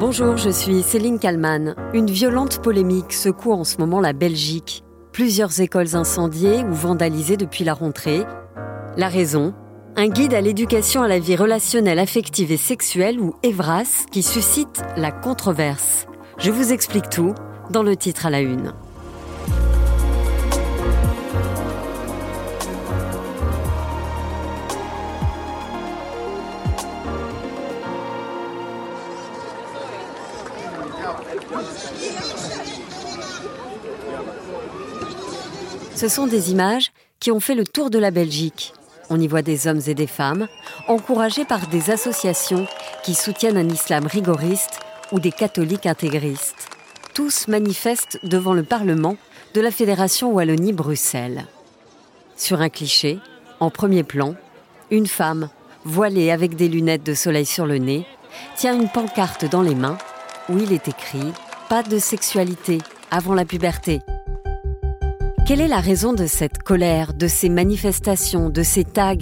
Bonjour, je suis Céline Kalman. Une violente polémique secoue en ce moment la Belgique. Plusieurs écoles incendiées ou vandalisées depuis la rentrée. La raison Un guide à l'éducation à la vie relationnelle, affective et sexuelle ou EVRAS qui suscite la controverse. Je vous explique tout dans le titre à la une. Ce sont des images qui ont fait le tour de la Belgique. On y voit des hommes et des femmes encouragés par des associations qui soutiennent un islam rigoriste ou des catholiques intégristes. Tous manifestent devant le Parlement de la Fédération Wallonie-Bruxelles. Sur un cliché, en premier plan, une femme, voilée avec des lunettes de soleil sur le nez, tient une pancarte dans les mains où il est écrit Pas de sexualité avant la puberté. Quelle est la raison de cette colère, de ces manifestations, de ces tags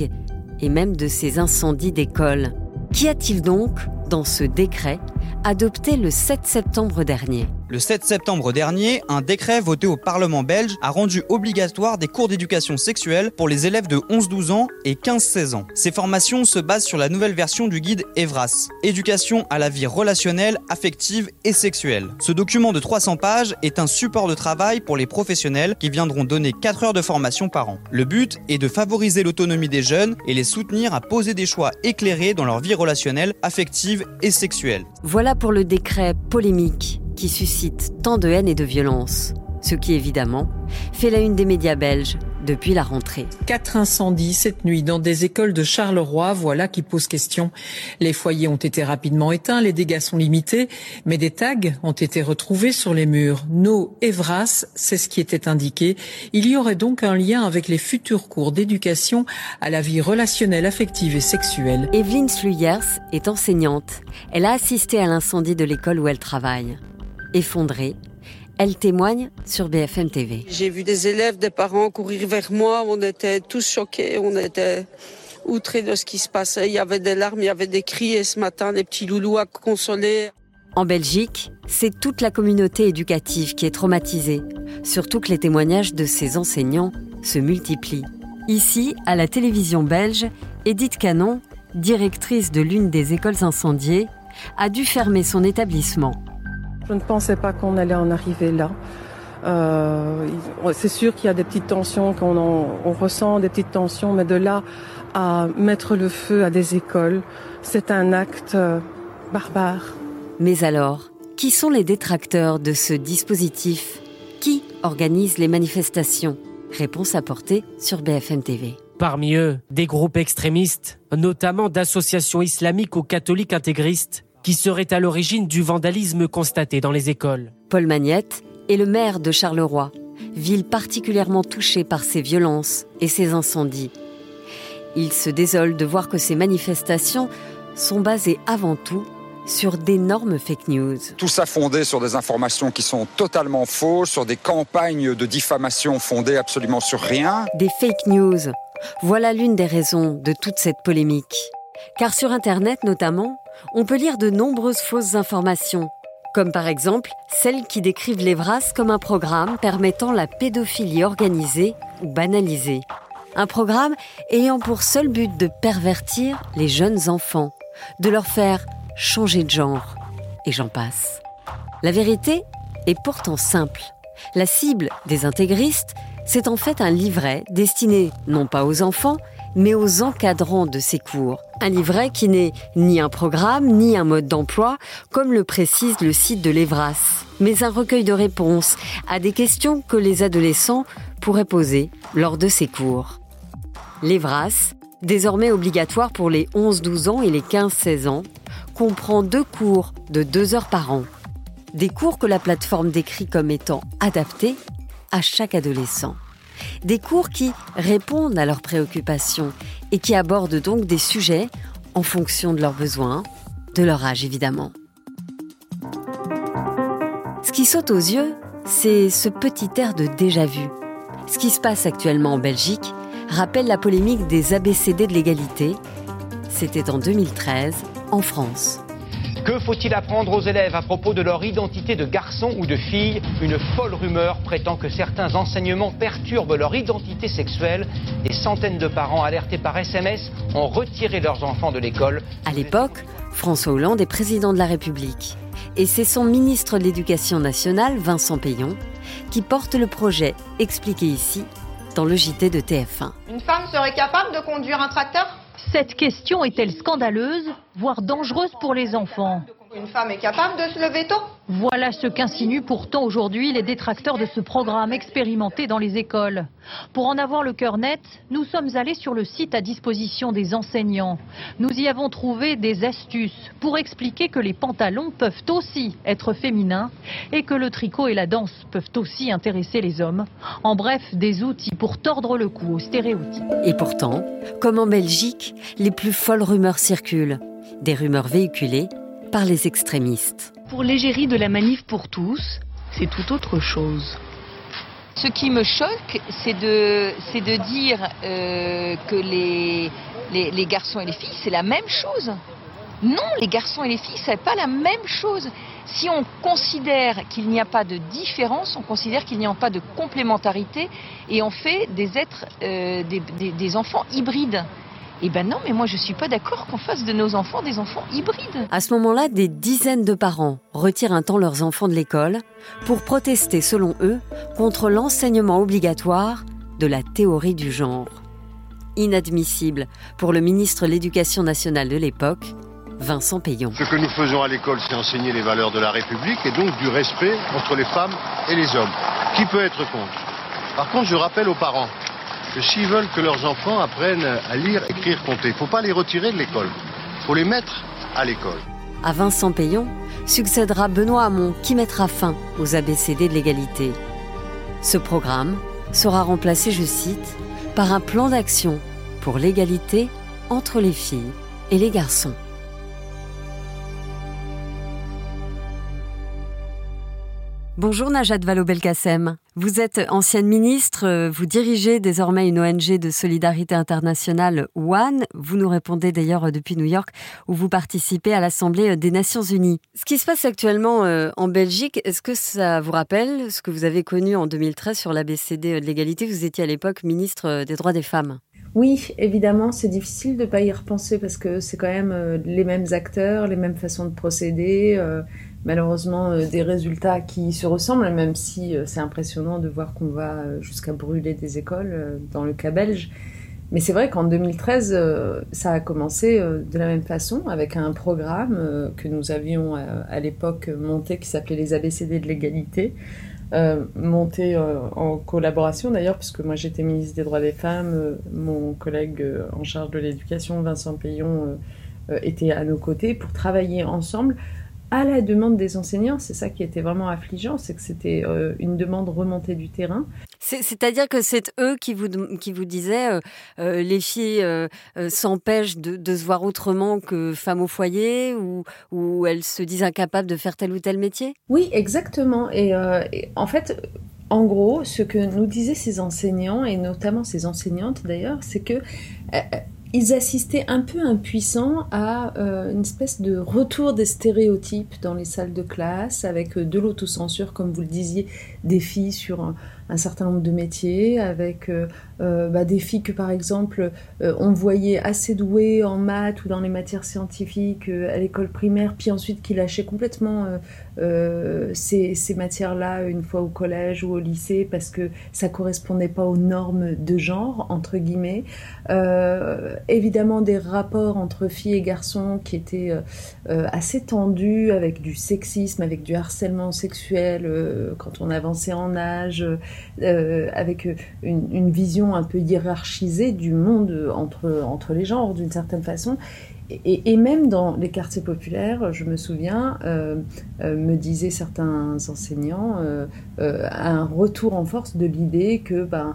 et même de ces incendies d'école? Qu'y a-t-il donc dans ce décret adopté le 7 septembre dernier? Le 7 septembre dernier, un décret voté au Parlement belge a rendu obligatoire des cours d'éducation sexuelle pour les élèves de 11-12 ans et 15-16 ans. Ces formations se basent sur la nouvelle version du guide EVRAS, Éducation à la vie relationnelle, affective et sexuelle. Ce document de 300 pages est un support de travail pour les professionnels qui viendront donner 4 heures de formation par an. Le but est de favoriser l'autonomie des jeunes et les soutenir à poser des choix éclairés dans leur vie relationnelle, affective et sexuelle. Voilà pour le décret polémique qui suscite tant de haine et de violence, ce qui évidemment fait la une des médias belges depuis la rentrée. Quatre incendies cette nuit dans des écoles de Charleroi, voilà qui pose question. Les foyers ont été rapidement éteints, les dégâts sont limités, mais des tags ont été retrouvés sur les murs. No Evras, c'est ce qui était indiqué. Il y aurait donc un lien avec les futurs cours d'éducation à la vie relationnelle, affective et sexuelle. Evelyne Sluyers est enseignante. Elle a assisté à l'incendie de l'école où elle travaille effondrée. Elle témoigne sur BFM TV. J'ai vu des élèves, des parents courir vers moi. On était tous choqués. On était outrés de ce qui se passait. Il y avait des larmes, il y avait des cris. Et ce matin, les petits loulous à consoler. En Belgique, c'est toute la communauté éducative qui est traumatisée, surtout que les témoignages de ces enseignants se multiplient. Ici, à la télévision belge, Edith Canon, directrice de l'une des écoles incendiées, a dû fermer son établissement je ne pensais pas qu'on allait en arriver là. Euh, c'est sûr qu'il y a des petites tensions, qu'on on ressent des petites tensions, mais de là à mettre le feu à des écoles, c'est un acte euh, barbare. Mais alors, qui sont les détracteurs de ce dispositif? Qui organise les manifestations? Réponse apportée sur BFM TV. Parmi eux, des groupes extrémistes, notamment d'associations islamiques ou catholiques intégristes, qui serait à l'origine du vandalisme constaté dans les écoles. Paul Magnette est le maire de Charleroi, ville particulièrement touchée par ces violences et ces incendies. Il se désole de voir que ces manifestations sont basées avant tout sur d'énormes fake news. Tout ça fondé sur des informations qui sont totalement fausses, sur des campagnes de diffamation fondées absolument sur rien. Des fake news. Voilà l'une des raisons de toute cette polémique. Car sur Internet notamment, on peut lire de nombreuses fausses informations, comme par exemple celles qui décrivent l'Evras comme un programme permettant la pédophilie organisée ou banalisée. Un programme ayant pour seul but de pervertir les jeunes enfants, de leur faire changer de genre, et j'en passe. La vérité est pourtant simple. La cible des intégristes, c'est en fait un livret destiné non pas aux enfants, mais aux encadrants de ces cours. Un livret qui n'est ni un programme, ni un mode d'emploi, comme le précise le site de l'Evras, mais un recueil de réponses à des questions que les adolescents pourraient poser lors de ces cours. L'Evras, désormais obligatoire pour les 11-12 ans et les 15-16 ans, comprend deux cours de deux heures par an. Des cours que la plateforme décrit comme étant adaptés à chaque adolescent. Des cours qui répondent à leurs préoccupations et qui abordent donc des sujets en fonction de leurs besoins, de leur âge évidemment. Ce qui saute aux yeux, c'est ce petit air de déjà-vu. Ce qui se passe actuellement en Belgique rappelle la polémique des ABCD de l'égalité. C'était en 2013, en France. Que faut-il apprendre aux élèves à propos de leur identité de garçon ou de fille? Une folle rumeur prétend que certains enseignements perturbent leur identité sexuelle. Des centaines de parents alertés par SMS ont retiré leurs enfants de l'école. À l'époque, François Hollande est président de la République. Et c'est son ministre de l'Éducation nationale, Vincent Payon, qui porte le projet expliqué ici dans le JT de TF1. Une femme serait capable de conduire un tracteur? Cette question est-elle scandaleuse, voire dangereuse pour les enfants? Une femme est capable de se lever tôt Voilà ce qu'insinuent pourtant aujourd'hui les détracteurs de ce programme expérimenté dans les écoles. Pour en avoir le cœur net, nous sommes allés sur le site à disposition des enseignants. Nous y avons trouvé des astuces pour expliquer que les pantalons peuvent aussi être féminins et que le tricot et la danse peuvent aussi intéresser les hommes. En bref, des outils pour tordre le cou aux stéréotypes. Et pourtant, comme en Belgique, les plus folles rumeurs circulent. Des rumeurs véhiculées par les extrémistes. Pour l'égérie de la manif pour tous, c'est tout autre chose. Ce qui me choque, c'est de, c'est de dire euh, que les, les, les garçons et les filles, c'est la même chose. Non, les garçons et les filles, c'est pas la même chose. Si on considère qu'il n'y a pas de différence, on considère qu'il n'y a pas de complémentarité et on fait des êtres, euh, des, des- des enfants hybrides. Eh ben non, mais moi je suis pas d'accord qu'on fasse de nos enfants des enfants hybrides. À ce moment-là, des dizaines de parents retirent un temps leurs enfants de l'école pour protester, selon eux, contre l'enseignement obligatoire de la théorie du genre. Inadmissible pour le ministre de l'Éducation nationale de l'époque, Vincent Payon. Ce que nous faisons à l'école, c'est enseigner les valeurs de la République et donc du respect entre les femmes et les hommes. Qui peut être contre? Par contre, je rappelle aux parents que s'ils veulent que leurs enfants apprennent à lire, écrire, compter, il ne faut pas les retirer de l'école. Il faut les mettre à l'école. À Vincent Payon succédera Benoît Hamon qui mettra fin aux ABCD de l'égalité. Ce programme sera remplacé, je cite, par un plan d'action pour l'égalité entre les filles et les garçons. Bonjour Najat Vallaud-Belkacem. Vous êtes ancienne ministre, euh, vous dirigez désormais une ONG de solidarité internationale One. Vous nous répondez d'ailleurs euh, depuis New York où vous participez à l'Assemblée euh, des Nations Unies. Ce qui se passe actuellement en Belgique, est-ce que ça vous rappelle ce que vous avez connu en 2013 sur l'ABCD de l'égalité? Vous étiez à l'époque ministre des droits des femmes. Oui, évidemment, c'est difficile de pas y repenser parce que c'est quand même les mêmes acteurs, les mêmes façons de procéder, malheureusement euh, des résultats qui se ressemblent, même si euh, c'est impressionnant de voir qu'on va euh, jusqu'à brûler des écoles dans le cas belge. Mais c'est vrai qu'en 2013, euh, ça a commencé de la même façon avec un programme que nous avions à l'époque monté qui s'appelait les ABCD de l'égalité. Monté en collaboration d'ailleurs, puisque moi j'étais ministre des droits des femmes, mon collègue en charge de l'éducation, Vincent Payon, était à nos côtés pour travailler ensemble à la demande des enseignants. C'est ça qui était vraiment affligeant, c'est que c'était euh, une demande remontée du terrain. C'est- C'est-à-dire que c'est eux qui vous, qui vous disaient euh, euh, les filles euh, s'empêchent de, de se voir autrement que femmes au foyer ou, ou elles se disent incapables de faire tel ou tel métier? Oui, exactement. Et, et en fait, en gros, ce que nous disaient ces enseignants, et notamment ces enseignantes d'ailleurs, c'est que ils assistaient un peu impuissants à euh, une espèce de retour des stéréotypes dans les salles de classe, avec euh, de l'autocensure, comme vous le disiez, des filles sur un, un certain nombre de métiers, avec euh, euh, bah, des filles que par exemple euh, on voyait assez douées en maths ou dans les matières scientifiques à l'école primaire, puis ensuite qui lâchaient complètement ces, ces matières-là une fois au collège ou au lycée parce que ça correspondait pas aux normes de genre entre guillemets. Évidemment des rapports entre filles et garçons qui étaient assez tendus avec du sexisme, avec du harcèlement sexuel quand on avançait en âge, euh, avec une, une vision un peu hiérarchisée du monde entre, entre les genres d'une certaine façon. Et, même dans les quartiers populaires, je me souviens, euh, euh, me disaient certains enseignants, euh, euh, un retour en force de l'idée que, ben,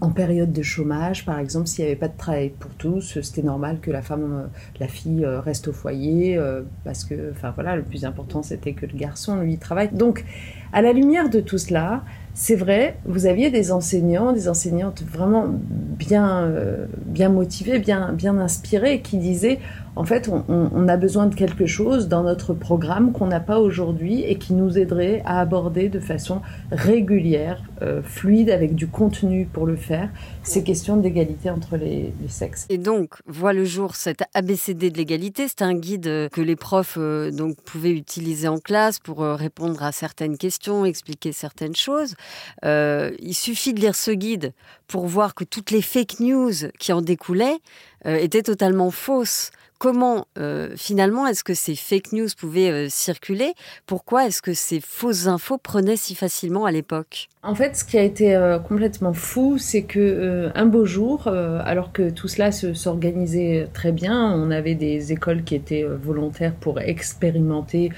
en période de chômage, par exemple, s'il n'y avait pas de travail pour tous, c'était normal que la femme, euh, la fille euh, reste au foyer, euh, parce que, enfin voilà, le plus important c'était que le garçon, lui, travaille. Donc, à la lumière de tout cela, c'est vrai, vous aviez des enseignants, des enseignantes vraiment bien, euh, bien motivées, bien, bien inspirées, qui disaient, en fait, on, a besoin de quelque chose dans notre programme qu'on n'a pas aujourd'hui et qui nous aiderait à aborder de façon régulière, euh, fluide, avec du contenu pour le faire, ces questions d'égalité entre les, sexes. Et donc, voit le jour cet ABCD de l'égalité. C'est un guide que les profs euh, donc pouvaient utiliser en classe pour euh, répondre à certaines questions, expliquer certaines choses. Il suffit de lire ce guide pour voir que toutes les fake news qui en découlaient étaient totalement fausses comment euh, finalement est-ce que ces fake news pouvaient euh, circuler? Pourquoi est-ce que ces fausses infos prenaient si facilement à l'époque? En fait, ce qui a été euh, complètement fou, c'est que un beau jour, alors que tout cela s'organisait très bien, on avait des écoles qui étaient volontaires pour expérimenter.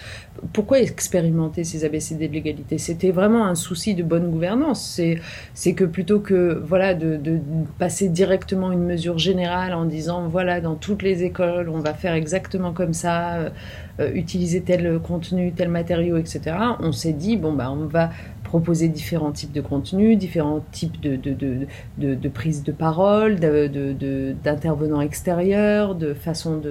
Pourquoi expérimenter ces ABCD de l'égalité? C'était vraiment un souci de bonne gouvernance. C'est que plutôt que voilà de, de passer directement une mesure générale en disant voilà dans toutes les écoles on va faire exactement comme ça, euh, euh, utiliser tel contenu, tel matériau, etc. On s'est dit, bon, bah, on va proposer différents types de contenus, différents types de, de, de, de, prise de parole, d'intervenants extérieurs, de façon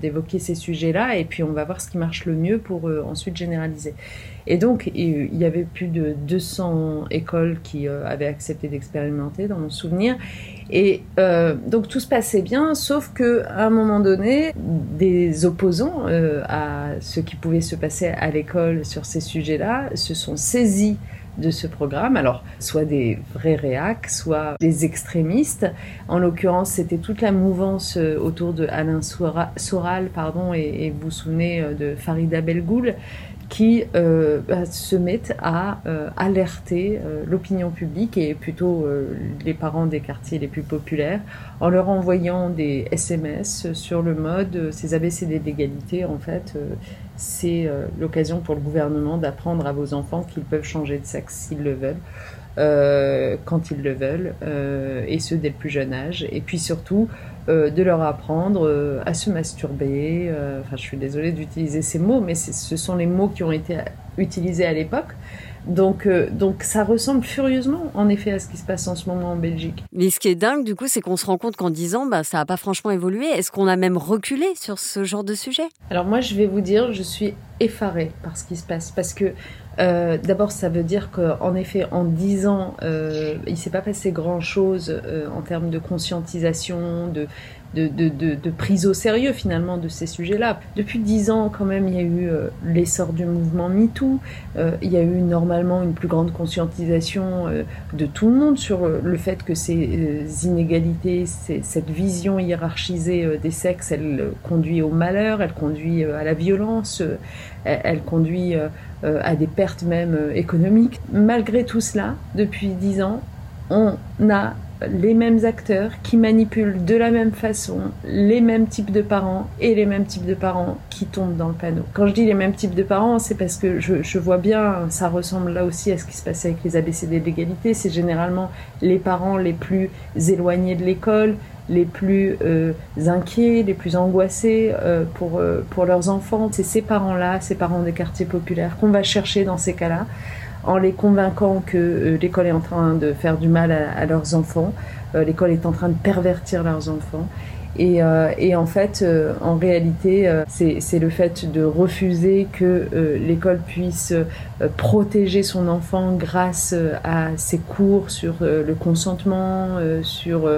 d'évoquer ces sujets-là, et puis on va voir ce qui marche le mieux pour euh, ensuite généraliser. Et donc, il y avait plus de 200 écoles qui avaient accepté d'expérimenter, dans mon souvenir. Et euh, donc tout se passait bien, sauf que à un moment donné, des opposants à ce qui pouvait se passer à l'école sur ces sujets-là se sont saisis de ce programme. Alors, soit des vrais réacs, soit des extrémistes. En l'occurrence, c'était toute la mouvance euh, autour de Alain Soral, pardon, et, vous vous souvenez euh, de Farida Belgoul, qui euh, bah, se mettent à alerter l'opinion publique et plutôt les parents des quartiers les plus populaires en leur envoyant des SMS sur le mode ces ABCD d'égalité en fait c'est euh, l'occasion pour le gouvernement d'apprendre à vos enfants qu'ils peuvent changer de sexe s'ils le veulent, euh, quand ils le veulent, euh, et ce dès le plus jeune âge. Et puis surtout, de leur apprendre à se masturber. enfin, je suis désolée d'utiliser ces mots, mais ce sont les mots qui ont été utilisés à l'époque. Donc, euh, donc ça ressemble furieusement, en effet, à ce qui se passe en ce moment en Belgique. Mais ce qui est dingue, du coup, c'est qu'on se rend compte qu'en 10 ans, bah, ça n'a pas franchement évolué. Est-ce qu'on a même reculé sur ce genre de sujet? Alors moi, je vais vous dire, je suis effarée par ce qui se passe. Parce que euh, d'abord, ça veut dire qu'en effet, en 10 ans, euh, il ne s'est pas passé grand-chose en termes de conscientisation, de prise au sérieux finalement de ces sujets-là. Depuis dix ans, quand même, il y a eu euh, l'essor du mouvement MeToo, euh, il y a eu normalement une plus grande conscientisation euh, de tout le monde sur le fait que ces inégalités, cette vision hiérarchisée des sexes, elle conduit au malheur, elle conduit à la violence, elle conduit à des pertes même économiques. Malgré tout cela, depuis dix ans, on a les mêmes acteurs qui manipulent de la même façon les mêmes types de parents et les mêmes types de parents qui tombent dans le panneau. Quand je dis les mêmes types de parents, c'est parce que je, vois bien, ça ressemble là aussi à ce qui se passait avec les ABCD de l'égalité, c'est généralement les parents les plus éloignés de l'école, les plus euh, inquiets, les plus angoissés euh, pour, euh, pour leurs enfants. C'est ces parents-là, ces parents des quartiers populaires qu'on va chercher dans ces cas-là en les convainquant que l'école est en train de faire du mal à, leurs enfants, l'école est en train de pervertir leurs enfants. Et, euh, en fait, en réalité, c'est le fait de refuser que l'école puisse protéger son enfant grâce à ses cours sur le consentement, sur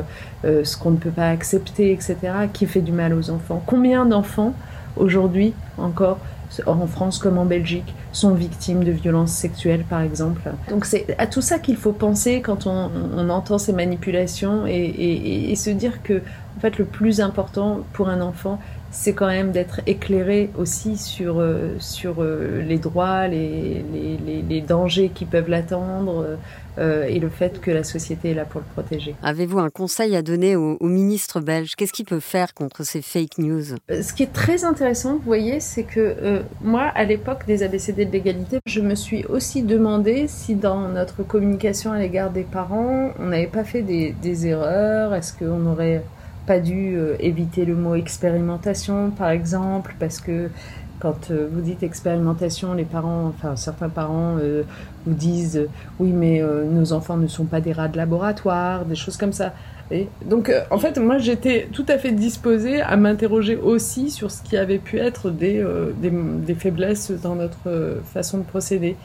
ce qu'on ne peut pas accepter, etc., qui fait du mal aux enfants. Combien d'enfants aujourd'hui encore en France comme en Belgique, sont victimes de violences sexuelles, par exemple? Donc c'est à tout ça qu'il faut penser quand on, entend ces manipulations et, et, se dire que, en fait, le plus important pour un enfant, c'est quand même d'être éclairé aussi sur, euh, sur euh, les droits, les, les, les, dangers qui peuvent l'attendre euh, et le fait que la société est là pour le protéger. Avez-vous un conseil à donner au, ministre belge? Qu'est-ce qu'il peut faire contre ces fake news? Ce qui est très intéressant, vous voyez, c'est que moi, à l'époque des ABCD de l'égalité, je me suis aussi demandé si dans notre communication à l'égard des parents, on n'avait pas fait des, des erreurs, est-ce qu'on aurait pas dû euh, éviter le mot expérimentation, par exemple, parce que quand euh, vous dites expérimentation, les parents, enfin certains parents euh, vous disent oui, mais nos enfants ne sont pas des rats de laboratoire, des choses comme ça. Et donc, en fait, moi, j'étais tout à fait disposée à m'interroger aussi sur ce qui avait pu être des, des, faiblesses dans notre façon de procéder.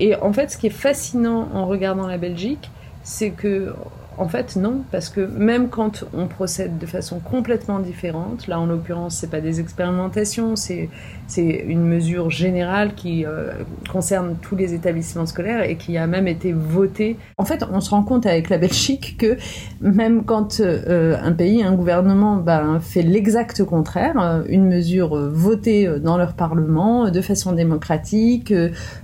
Et en fait, ce qui est fascinant en regardant la Belgique, c'est que en fait, non, parce que même quand on procède de façon complètement différente, là en l'occurrence, c'est pas des expérimentations, c'est une mesure générale qui euh, concerne tous les établissements scolaires et qui a même été votée. En fait, on se rend compte avec la Belgique que même quand euh, un pays, un gouvernement ben, fait l'exact contraire, euh, une mesure votée dans leur parlement de façon démocratique,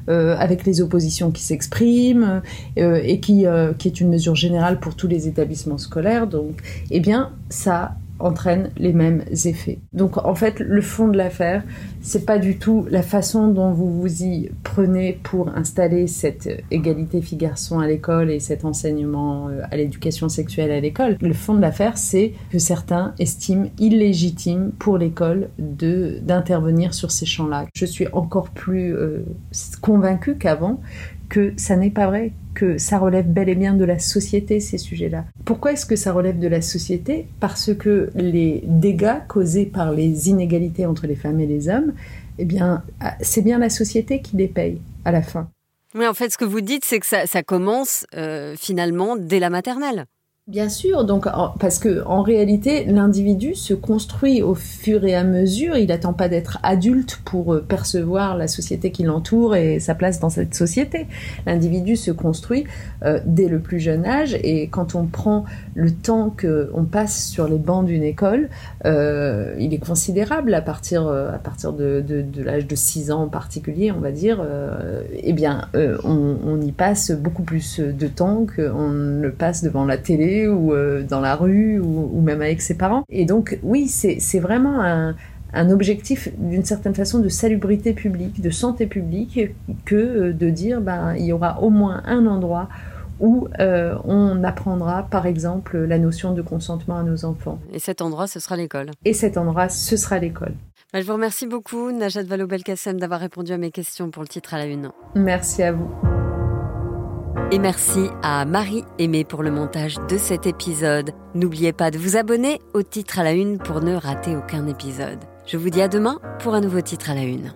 avec les oppositions qui s'expriment et qui, qui est une mesure générale pour tous les établissements scolaires, donc, eh bien, ça entraîne les mêmes effets. Donc en fait, le fond de l'affaire, c'est pas du tout la façon dont vous vous y prenez pour installer cette égalité filles-garçons à l'école et cet enseignement euh, à l'éducation sexuelle à l'école. Le fond de l'affaire, c'est que certains estiment illégitime pour l'école d'intervenir sur ces champs-là. Je suis encore plus euh, convaincue qu'avant que ça n'est pas vrai, que ça relève bel et bien de la société, ces sujets-là. Pourquoi est-ce que ça relève de la société? Parce que les dégâts causés par les inégalités entre les femmes et les hommes, eh bien, c'est bien la société qui les paye à la fin. Oui, en fait, ce que vous dites, c'est que ça, commence euh, finalement dès la maternelle. Bien sûr, donc parce que en réalité, l'individu se construit au fur et à mesure. Il n'attend pas d'être adulte pour euh, percevoir la société qui l'entoure et sa place dans cette société. L'individu se construit euh, dès le plus jeune âge et quand on prend le temps qu'on passe sur les bancs d'une école, euh, il est considérable à partir à partir de, l'âge de 6 ans en particulier, on va dire. eh bien, on, on y passe beaucoup plus de temps qu'on ne passe devant la télé ou euh, dans la rue ou, même avec ses parents. Et donc oui, c'est vraiment un, un objectif d'une certaine façon de salubrité publique, de santé publique, que euh, de dire ben, il y aura au moins un endroit où euh, on apprendra par exemple la notion de consentement à nos enfants. Et cet endroit, ce sera l'école. Et cet endroit, ce sera l'école. Ben, je vous remercie beaucoup, Najat Vallaud-Belkacem, d'avoir répondu à mes questions pour le titre à la une. Merci à vous. Et merci à Marie Aimée pour le montage de cet épisode. N'oubliez pas de vous abonner au titre à la une pour ne rater aucun épisode. Je vous dis à demain pour un nouveau titre à la une.